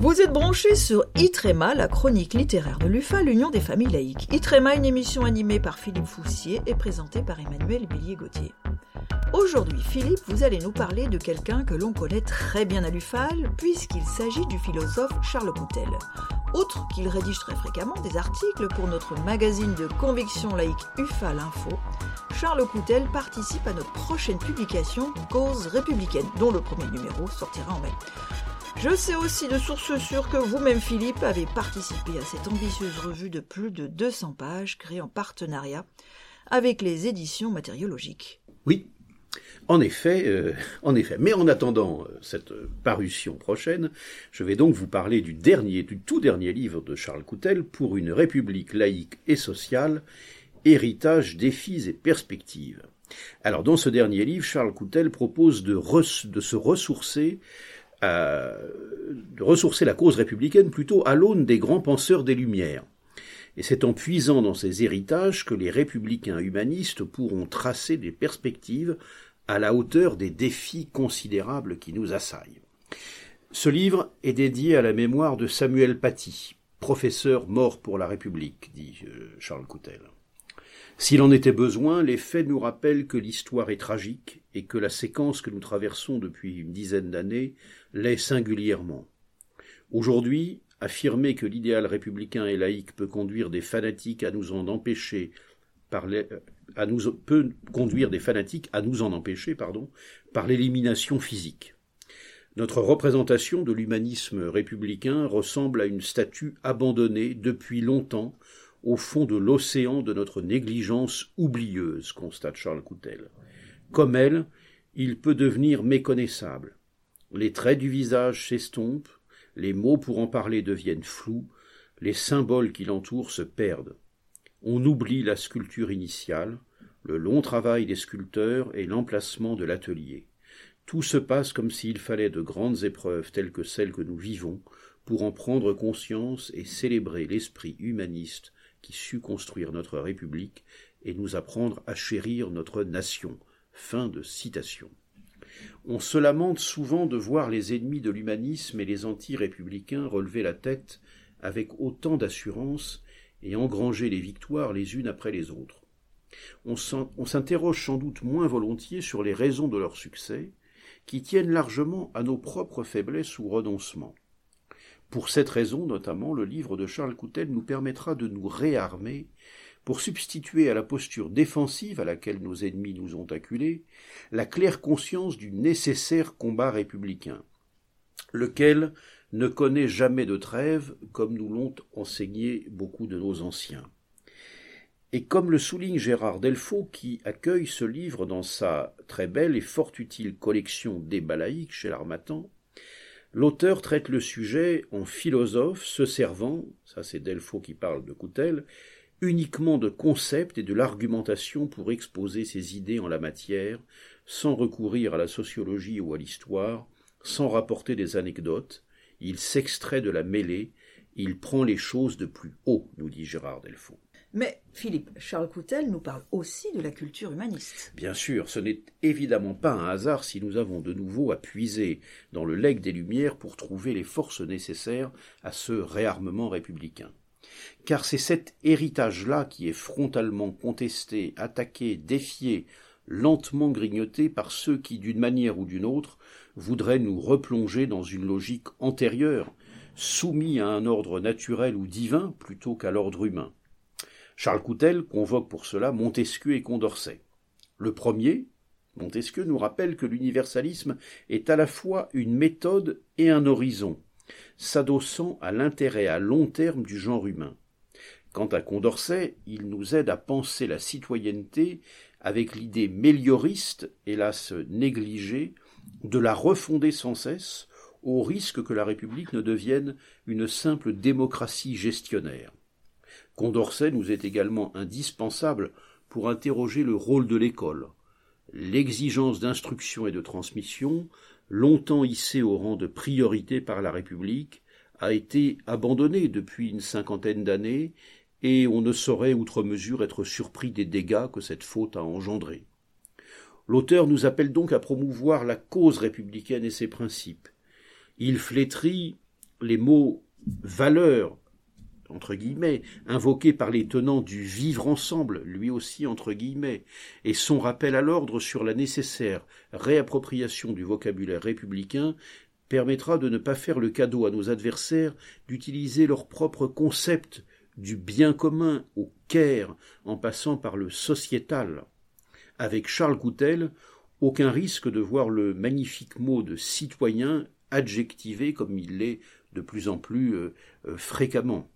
Vous êtes branchés sur Itrema, la chronique littéraire de l'UFA, l'Union des familles laïques. Itrema, une émission animée par Philippe Foussier et présentée par Emmanuel Billier-Gauthier. Aujourd'hui, Philippe, vous allez nous parler de quelqu'un que l'on connaît très bien à l'UFAL, puisqu'il s'agit du philosophe Charles Coutel. Outre qu'il rédige très fréquemment des articles pour notre magazine de conviction laïque UFAL Info, Charles Coutel participe à notre prochaine publication Cause républicaine, dont le premier numéro sortira en mai. Je sais aussi de sources sûres que vous-même, Philippe, avez participé à cette ambitieuse revue de plus de 200 pages créée en partenariat avec les éditions matériologiques. Oui, en effet, euh, en effet. Mais en attendant euh, cette parution prochaine, je vais donc vous parler du dernier, du tout dernier livre de Charles Coutel pour une république laïque et sociale, héritage, défis et perspectives. Alors, dans ce dernier livre, Charles Coutel propose de, de se ressourcer de ressourcer la cause républicaine plutôt à l'aune des grands penseurs des Lumières. Et c'est en puisant dans ces héritages que les républicains humanistes pourront tracer des perspectives à la hauteur des défis considérables qui nous assaillent. Ce livre est dédié à la mémoire de Samuel Paty, professeur mort pour la République, dit euh, Charles Coutel. S'il en était besoin, les faits nous rappellent que l'histoire est tragique et que la séquence que nous traversons depuis une dizaine d'années l'est singulièrement. Aujourd'hui, affirmer que l'idéal républicain et laïque peut conduire des fanatiques à nous en empêcher par peut conduire des fanatiques à nous en empêcher pardon, par l'élimination physique. Notre représentation de l'humanisme républicain ressemble à une statue abandonnée depuis longtemps au fond de l'océan de notre négligence oublieuse, constate Charles Coutel. Comme elle, il peut devenir méconnaissable. Les traits du visage s'estompent, les mots pour en parler deviennent flous, les symboles qui l'entourent se perdent. On oublie la sculpture initiale, le long travail des sculpteurs et l'emplacement de l'atelier. Tout se passe comme s'il fallait de grandes épreuves telles que celles que nous vivons pour en prendre conscience et célébrer l'esprit humaniste qui sut construire notre République et nous apprendre à chérir notre nation. Fin de citation. On se lamente souvent de voir les ennemis de l'humanisme et les anti-républicains relever la tête avec autant d'assurance et engranger les victoires les unes après les autres. On s'interroge sans doute moins volontiers sur les raisons de leur succès, qui tiennent largement à nos propres faiblesses ou renoncements. Pour cette raison, notamment, le livre de Charles Coutel nous permettra de nous réarmer pour substituer à la posture défensive à laquelle nos ennemis nous ont acculés la claire conscience du nécessaire combat républicain, lequel ne connaît jamais de trêve, comme nous l'ont enseigné beaucoup de nos anciens. Et comme le souligne Gérard Delfaux, qui accueille ce livre dans sa très belle et fort utile collection des balaïques chez l'Armatan, L'auteur traite le sujet en philosophe se servant, ça c'est Delfaux qui parle de Coutel, uniquement de concepts et de l'argumentation pour exposer ses idées en la matière, sans recourir à la sociologie ou à l'histoire, sans rapporter des anecdotes, il s'extrait de la mêlée, il prend les choses de plus haut, nous dit Gérard Delfaux. Mais Philippe, Charles Coutel nous parle aussi de la culture humaniste. Bien sûr, ce n'est évidemment pas un hasard si nous avons de nouveau à puiser dans le legs des Lumières pour trouver les forces nécessaires à ce réarmement républicain. Car c'est cet héritage-là qui est frontalement contesté, attaqué, défié, lentement grignoté par ceux qui, d'une manière ou d'une autre, voudraient nous replonger dans une logique antérieure, soumis à un ordre naturel ou divin plutôt qu'à l'ordre humain. Charles Coutel convoque pour cela Montesquieu et Condorcet. Le premier, Montesquieu, nous rappelle que l'universalisme est à la fois une méthode et un horizon, s'adossant à l'intérêt à long terme du genre humain. Quant à Condorcet, il nous aide à penser la citoyenneté avec l'idée mélioriste, hélas négligée, de la refonder sans cesse, au risque que la République ne devienne une simple démocratie gestionnaire. Condorcet nous est également indispensable pour interroger le rôle de l'école. L'exigence d'instruction et de transmission, longtemps hissée au rang de priorité par la République, a été abandonnée depuis une cinquantaine d'années, et on ne saurait outre mesure être surpris des dégâts que cette faute a engendrés. L'auteur nous appelle donc à promouvoir la cause républicaine et ses principes. Il flétrit les mots valeur entre invoqués par les tenants du vivre ensemble, lui aussi entre guillemets, et son rappel à l'ordre sur la nécessaire réappropriation du vocabulaire républicain permettra de ne pas faire le cadeau à nos adversaires d'utiliser leur propre concept du bien commun au caire en passant par le sociétal. Avec Charles Coutel, aucun risque de voir le magnifique mot de citoyen adjectivé comme il l'est de plus en plus euh, euh, fréquemment.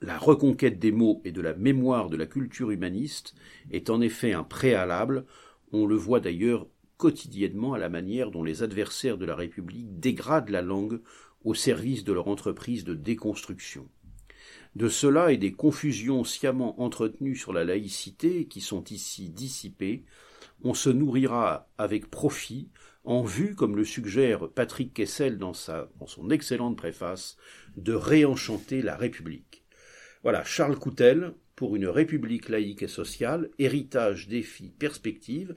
La reconquête des mots et de la mémoire de la culture humaniste est en effet un préalable, on le voit d'ailleurs quotidiennement à la manière dont les adversaires de la République dégradent la langue au service de leur entreprise de déconstruction. De cela et des confusions sciemment entretenues sur la laïcité qui sont ici dissipées, on se nourrira avec profit en vue, comme le suggère Patrick Kessel dans, dans son excellente préface, de réenchanter la République. Voilà, Charles Coutel, pour une République laïque et sociale, héritage, défi, perspective,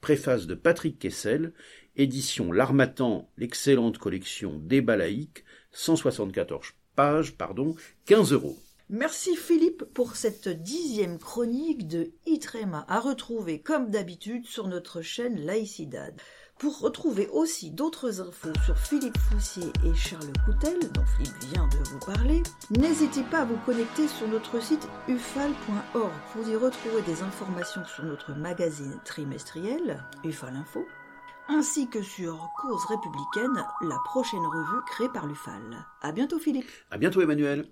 préface de Patrick Kessel, édition L'Armatan, l'excellente collection Débat laïque, 174 pages, pardon, 15 euros. Merci Philippe pour cette dixième chronique de Itrema à retrouver comme d'habitude sur notre chaîne Laïcidad. Pour retrouver aussi d'autres infos sur Philippe Foussier et Charles Coutel, dont Philippe vient de vous parler, n'hésitez pas à vous connecter sur notre site ufal.org pour y retrouver des informations sur notre magazine trimestriel, Ufal Info, ainsi que sur Cause républicaine, la prochaine revue créée par l'UFAL. À bientôt Philippe. À bientôt Emmanuel.